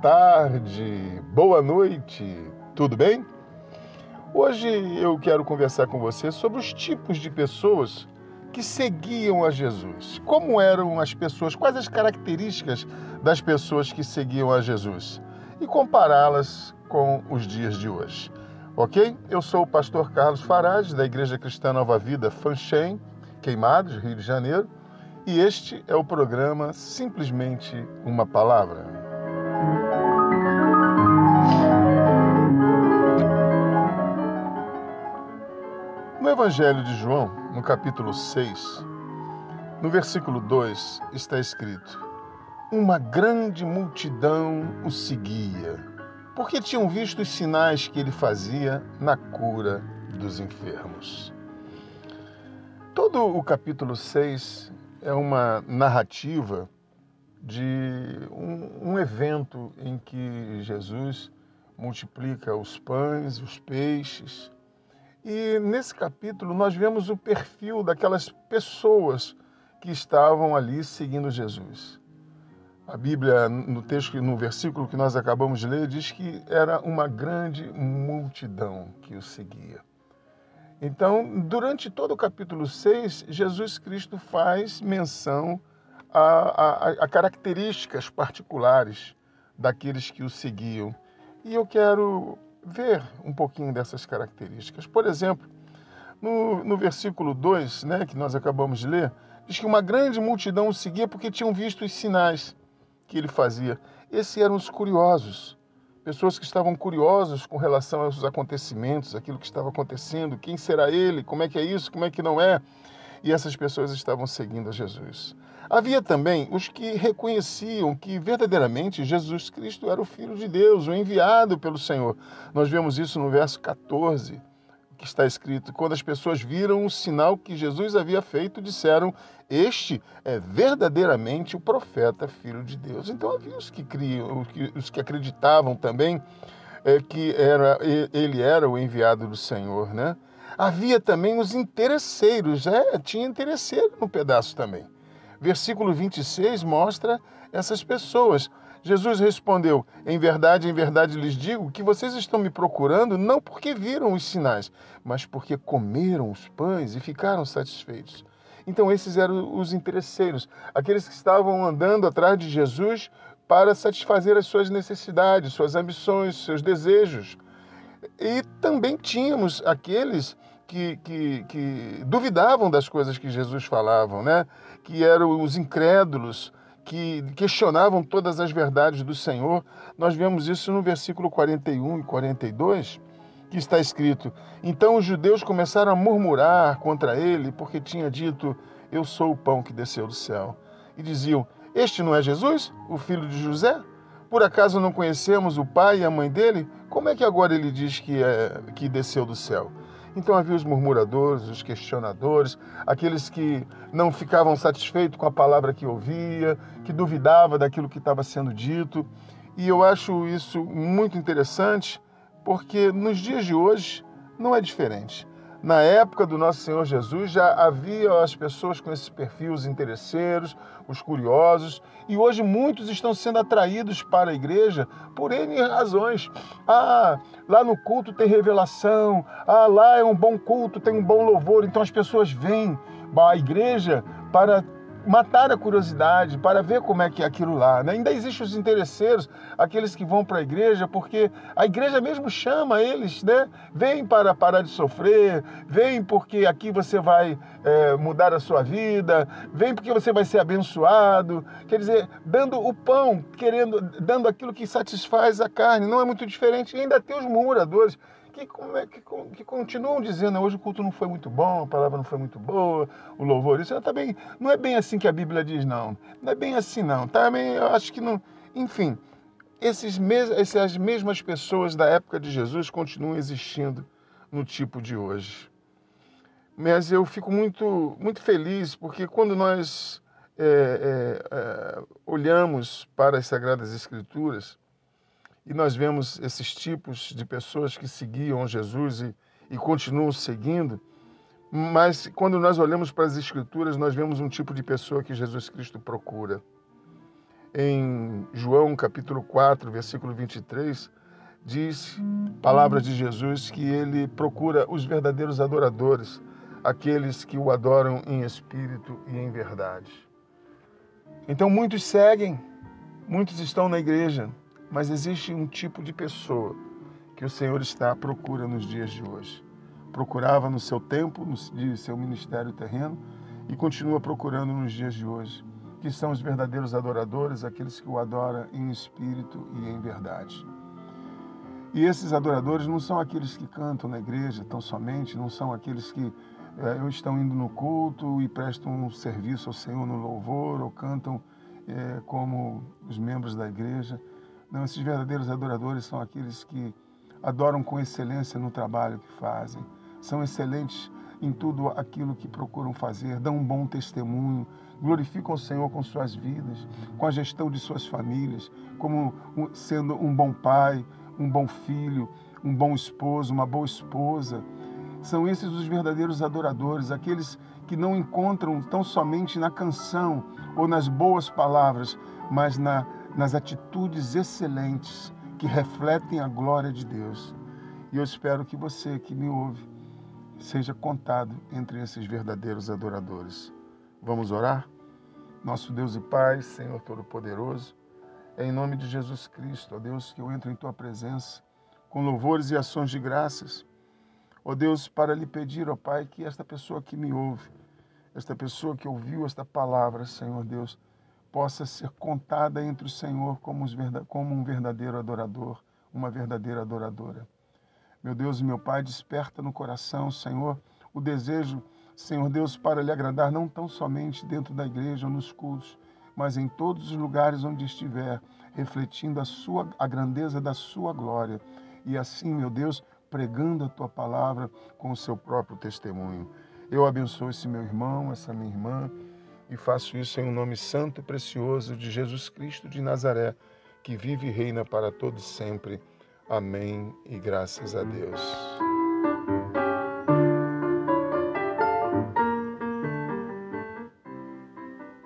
tarde, boa noite, tudo bem? Hoje eu quero conversar com você sobre os tipos de pessoas que seguiam a Jesus. Como eram as pessoas, quais as características das pessoas que seguiam a Jesus e compará-las com os dias de hoje. Ok? Eu sou o pastor Carlos Farage, da Igreja Cristã Nova Vida Fanchen, Queimados, Rio de Janeiro, e este é o programa Simplesmente uma Palavra. Evangelho de João, no capítulo 6, no versículo 2, está escrito: Uma grande multidão o seguia, porque tinham visto os sinais que ele fazia na cura dos enfermos. Todo o capítulo 6 é uma narrativa de um, um, evento em que Jesus multiplica os pães, os peixes. E nesse capítulo nós vemos o perfil daquelas pessoas que estavam ali seguindo Jesus. A Bíblia, no texto, no versículo que nós acabamos de ler, diz que era uma grande multidão que o seguia. Então, durante todo o capítulo 6, Jesus Cristo faz menção a, a, a, características particulares daqueles que o seguiam. E eu quero ver um pouquinho dessas características. Por exemplo, no, no versículo 2, né, que nós acabamos de ler, diz que uma grande multidão o seguia porque tinham visto os sinais que ele fazia. Esses eram os curiosos pessoas que estavam curiosos com relação aos acontecimentos, aquilo que estava acontecendo, quem será ele, como é que é isso, como é que não é. E essas pessoas estavam seguindo a Jesus. Havia também os que reconheciam que verdadeiramente Jesus Cristo era o Filho de Deus, o enviado pelo Senhor. Nós vemos isso no verso 14 que está escrito: quando as pessoas viram o sinal que Jesus havia feito, disseram: Este é verdadeiramente o profeta, filho de Deus. Então havia os que criam, os que acreditavam também é, que era, ele era o enviado do Senhor, né? Havia também os interesseiros, é, tinha interesseiro no pedaço também. Versículo 26 mostra essas pessoas. Jesus respondeu: Em verdade, em verdade lhes digo que vocês estão me procurando não porque viram os sinais, mas porque comeram os pães e ficaram satisfeitos. Então, esses eram os interesseiros, aqueles que estavam andando atrás de Jesus para satisfazer as suas necessidades, suas ambições, seus desejos. E também tínhamos aqueles que, que, que duvidavam das coisas que Jesus falava, né? que eram os incrédulos, que questionavam todas as verdades do Senhor. Nós vemos isso no versículo 41 e 42, que está escrito: Então os judeus começaram a murmurar contra ele, porque tinha dito: Eu sou o pão que desceu do céu. E diziam: Este não é Jesus, o filho de José? Por acaso não conhecemos o pai e a mãe dele? Como é que agora ele diz que, é, que desceu do céu? Então havia os murmuradores, os questionadores, aqueles que não ficavam satisfeitos com a palavra que ouvia, que duvidava daquilo que estava sendo dito. E eu acho isso muito interessante, porque nos dias de hoje não é diferente. Na época do nosso Senhor Jesus já havia as pessoas com esses perfis interesseiros, os curiosos, e hoje muitos estão sendo atraídos para a igreja por N razões. Ah, lá no culto tem revelação, ah, lá é um bom culto, tem um bom louvor, então as pessoas vêm à igreja para matar a curiosidade, para ver como é que é aquilo lá. Né? Ainda existem os interesseiros, aqueles que vão para a igreja, porque a igreja mesmo chama eles, né? Vem para parar de sofrer, vem porque aqui você vai é, mudar a sua vida, vem porque você vai ser abençoado. Quer dizer, dando o pão, querendo, dando aquilo que satisfaz a carne. Não é muito diferente. E ainda tem os murmuradores que, que, que, continuam dizendo hoje o culto não foi muito bom, a palavra não foi muito boa, o louvor, isso também não é bem assim que a Bíblia diz, não. Não é bem assim, não. Também eu acho que não. Enfim, esses mes, essas mesmas pessoas da época de Jesus continuam existindo no tipo de hoje. Mas eu fico muito, muito feliz porque quando nós é, é, é, olhamos para as Sagradas Escrituras, e nós vemos esses tipos de pessoas que seguiam Jesus e, e continuam seguindo. Mas quando nós olhamos para as Escrituras, nós vemos um tipo de pessoa que Jesus Cristo procura. em João capítulo 4, versículo 23, diz, palavras de Jesus, que ele procura os verdadeiros adoradores, aqueles que o adoram em espírito e em verdade. Então muitos seguem, muitos estão na igreja, mas existe um tipo de pessoa que o Senhor está à procura nos dias de hoje. Procurava no seu tempo, no seu ministério terreno e continua procurando nos dias de hoje, que são os verdadeiros adoradores, aqueles que o adoram em espírito e em verdade. E esses adoradores não são aqueles que cantam na igreja tão somente, não são aqueles que é, estão indo no culto e prestam um serviço ao Senhor no louvor ou cantam é, como os membros da igreja. Não, esses verdadeiros adoradores são aqueles que adoram com excelência no trabalho que fazem, são excelentes em tudo aquilo que procuram fazer, dão um bom testemunho, glorificam o Senhor com suas vidas, com a gestão de suas famílias, como sendo um bom pai, um bom filho, um bom esposo, uma boa esposa. São esses os verdadeiros adoradores, aqueles que não encontram tão somente na canção ou nas boas palavras, mas na, nas atitudes excelentes que refletem a glória de Deus. E eu espero que você que me ouve seja contado entre esses verdadeiros adoradores. Vamos orar? Nosso Deus e Pai, Senhor Todo-Poderoso, é em nome de Jesus Cristo, ó Deus, que eu entro em tua presença com louvores e ações de graças. Ó Deus, para lhe pedir, ó Pai, que esta pessoa que me ouve, esta pessoa que ouviu esta palavra, Senhor Deus, possa ser contada entre o Senhor como, um verdadeiro adorador, uma verdadeira adoradora. Meu Deus e meu Pai, desperta no coração, Senhor, o desejo, Senhor Deus, para lhe agradar não tão somente dentro da igreja ou nos cultos, mas em todos os lugares onde estiver, refletindo a sua a grandeza da sua glória. E assim, meu Deus, pregando a tua palavra com o seu próprio testemunho. Eu abençoo esse meu irmão, essa minha irmã, e faço isso em um nome santo e precioso de Jesus Cristo de Nazaré, que vive e reina para todos sempre. Amém e graças a Deus.